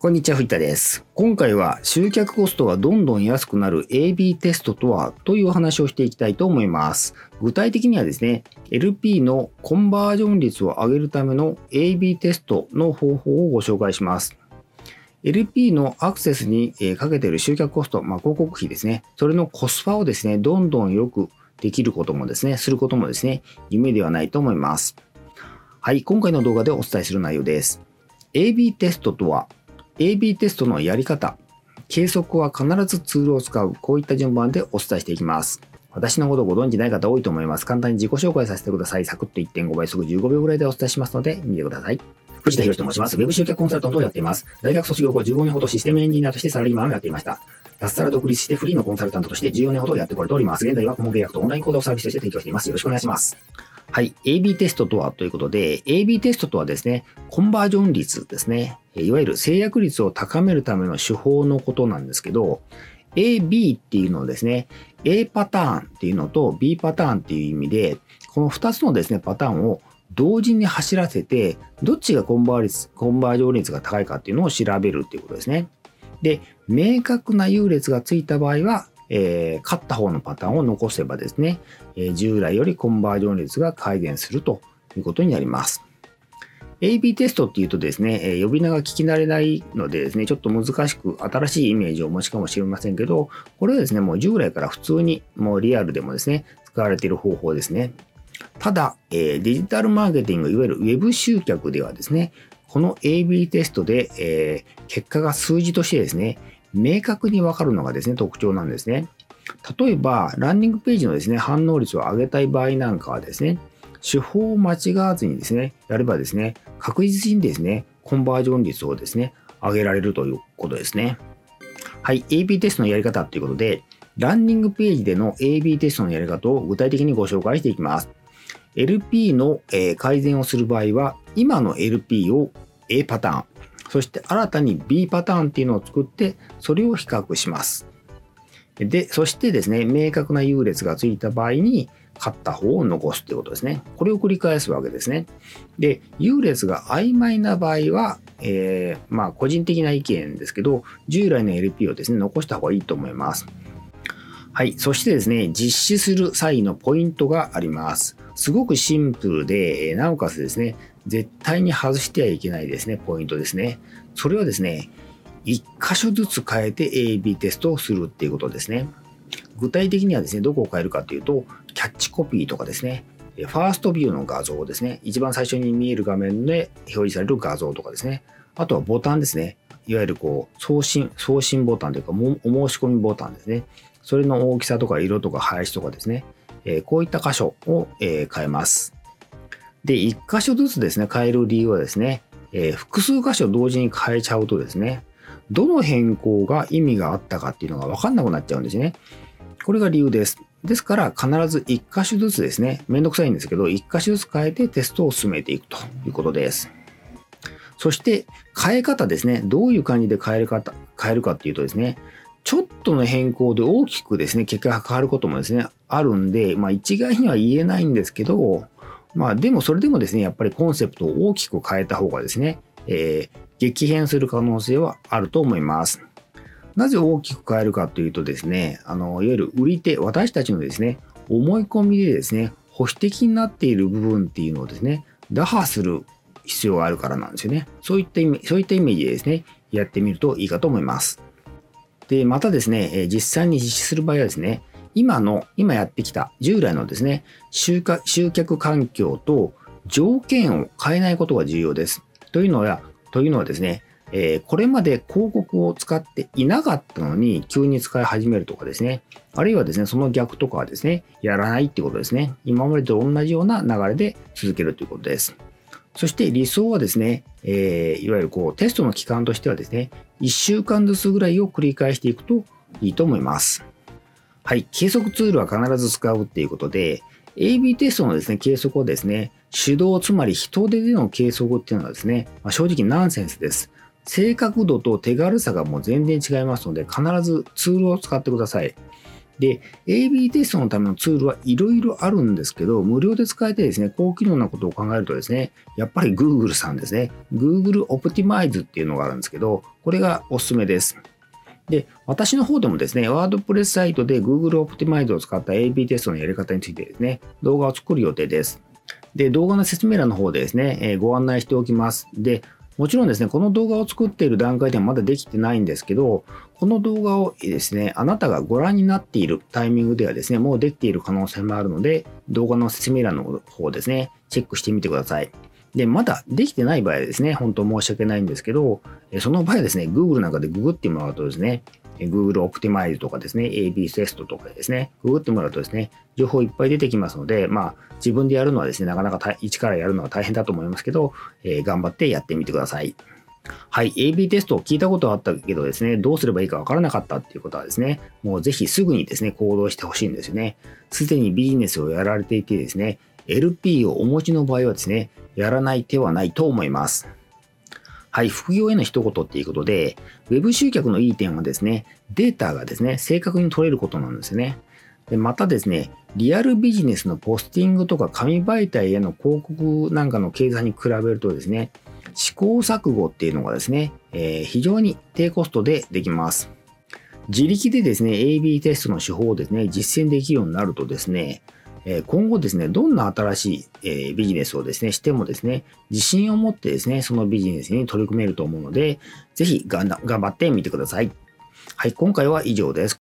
こんにちは、藤田です。今回は集客コストがどんどん安くなる AB テストとはというお話をしていきたいと思います。具体的にはですね、LP のコンバージョン率を上げるための AB テストの方法をご紹介します。LP のアクセスにかけている集客コスト、まあ、広告費ですね、それのコスパをですね、どんどんよくできることもですね、することもですね、夢ではないと思います。はい、今回の動画でお伝えする内容です。AB テストとは AB テストのやり方、計測は必ずツールを使う、こういった順番でお伝えしていきます。私のことをご存知ない方多いと思います。簡単に自己紹介させてください。サクッと1.5倍速15秒ぐらいでお伝えしますので、見てください。藤田博と申します。ウェブ集客コンサルタントをやっています。大学卒業後15年ほどシステムエンジニアとしてサラリーマンをやっていました。脱サラ独立してフリーのコンサルタントとして14年ほどやってこれております。現在は顧問契約とオンラインコードサービスとして提供しています。よろしくお願いします。はい。AB テストとはということで、AB テストとはですね、コンバージョン率ですね。いわゆる制約率を高めるための手法のことなんですけど、AB っていうのをですね、A パターンっていうのと B パターンっていう意味で、この2つのですね、パターンを同時に走らせて、どっちがコンバー率コンバージョン率が高いかっていうのを調べるっていうことですね。で、明確な優劣がついた場合は、えー、勝った方のパターンを残せばですね、えー、従来よりコンバージョン率が改善するということになります。AB テストっていうとですね、え呼び名が聞き慣れないのでですね、ちょっと難しく新しいイメージをお持ちかもしれませんけど、これはですね、もう従来から普通にもうリアルでもですね、使われている方法ですね。ただ、えデジタルマーケティング、いわゆる Web 集客ではですね、この AB テストで、え結果が数字としてですね、明確にわかるのがですね、特徴なんですね。例えば、ランニングページのですね、反応率を上げたい場合なんかはですね、手法を間違わずにですね、やればですね、確実にですね、コンバージョン率をですね、上げられるということですね。はい、AB テストのやり方ということで、ランニングページでの AB テストのやり方を具体的にご紹介していきます。LP の、改善をする場合は、今の LP を A パターン、そして新たに B パターンっていうのを作って、それを比較します。で、そしてですね、明確な優劣がついた場合に、勝った方を残すってことですね。これを繰り返すわけですね。で、優劣が曖昧な場合は、えー、まあ、個人的な意見ですけど、従来の LP をですね、残した方がいいと思います。はい。そしてですね、実施する際のポイントがあります。すごくシンプルで、なおかつですね、絶対に外してはいけないですね、ポイントですね。それはですね、1箇所ずつ変えて AB テストをするっていうことですね。具体的にはですね、どこを変えるかというと、キャッチコピーとかですね、ファーストビューの画像ですね、一番最初に見える画面で表示される画像とかですね、あとはボタンですね、いわゆるこう送信、送信ボタンというか、お申し込みボタンですね、それの大きさとか色とか配置とかですね、えこういった箇所を、え変えます。で、1箇所ずつですね、変える理由はですね、え複数箇所同時に変えちゃうとですね、どの変更が意味があったかっていうのが分かんなくなっちゃうんですね。これが理由です。ですから必ず1箇所ずつですね、めんどくさいんですけど、1箇所ずつ変えてテストを進めていくということです。そして変え方ですね、どういう感じで変えるか変えるかっていうとですね、ちょっとの変更で大きくですね、結果が変わることもですね、あるんで、まあ一概には言えないんですけど、まあでもそれでもですね、やっぱりコンセプトを大きく変えた方がですね、えー、激変する可能性はあると思います。なぜ大きく変えるかというとですね、あの、いわゆる売り手、私たちのですね、思い込みでですね、保守的になっている部分っていうのをですね、打破する必要があるからなんですよね。そういった意味、そういったイメージでですね、やってみるといいかと思います。で、またですね、実際に実施する場合はですね、今の、今やってきた従来のですね、集客環境と条件を変えないことが重要です。というのは、というのはですね、えー、これまで広告を使っていなかったのに急に使い始めるとかですね、あるいはですね、その逆とかはですね、やらないってことですね。今までと同じような流れで続けるということです。そして理想はですね、えー、いわゆるこうテストの期間としてはですね、1週間ずつぐらいを繰り返していくといいと思います。はい、計測ツールは必ず使うっていうことで、AB テストのですね、計測をですね、手動、つまり人手での計測っていうのはですね、まあ、正直ナンセンスです。正確度と手軽さがもう全然違いますので、必ずツールを使ってください。で、AB テストのためのツールはいろいろあるんですけど、無料で使えてですね、高機能なことを考えるとですね、やっぱり Google さんですね、Google Optimize っていうのがあるんですけど、これがおすすめです。で、私の方でもですね、ワードプレスサイトで Google Optimize を使った AB テストのやり方についてですね、動画を作る予定です。で、動画の説明欄の方でですね、えー、ご案内しておきます。で、もちろんですね、この動画を作っている段階ではまだできてないんですけど、この動画をですね、あなたがご覧になっているタイミングではですね、もうできている可能性もあるので、動画の説明欄の方ですね、チェックしてみてください。で、まだできてない場合はですね、本当申し訳ないんですけど、その場合はですね、Google なんかでググってもらうとですね、Google Optimize とかですね、AB テストとかですね、ググってもらうとですね、情報いっぱい出てきますので、まあ、自分でやるのはですね、なかなか一からやるのは大変だと思いますけど、えー、頑張ってやってみてください。はい、AB テストを聞いたことはあったけどですね、どうすればいいかわからなかったっていうことはですね、もうぜひすぐにですね、行動してほしいんですよね。すでにビジネスをやられていてですね、LP をお持ちの場合はですね、やらない手はないと思います。はい、副業への一言っていうことで、Web 集客のいい点はですね、データがですね、正確に取れることなんですよね。でまたですね、リアルビジネスのポスティングとか紙媒体への広告なんかの計算に比べるとですね、試行錯誤っていうのがですね、えー、非常に低コストでできます。自力でですね、AB テストの手法をですね、実践できるようになるとですね、今後ですね、どんな新しいビジネスをですね、してもですね、自信を持ってですね、そのビジネスに取り組めると思うので、ぜひ頑張ってみてください。はい、今回は以上です。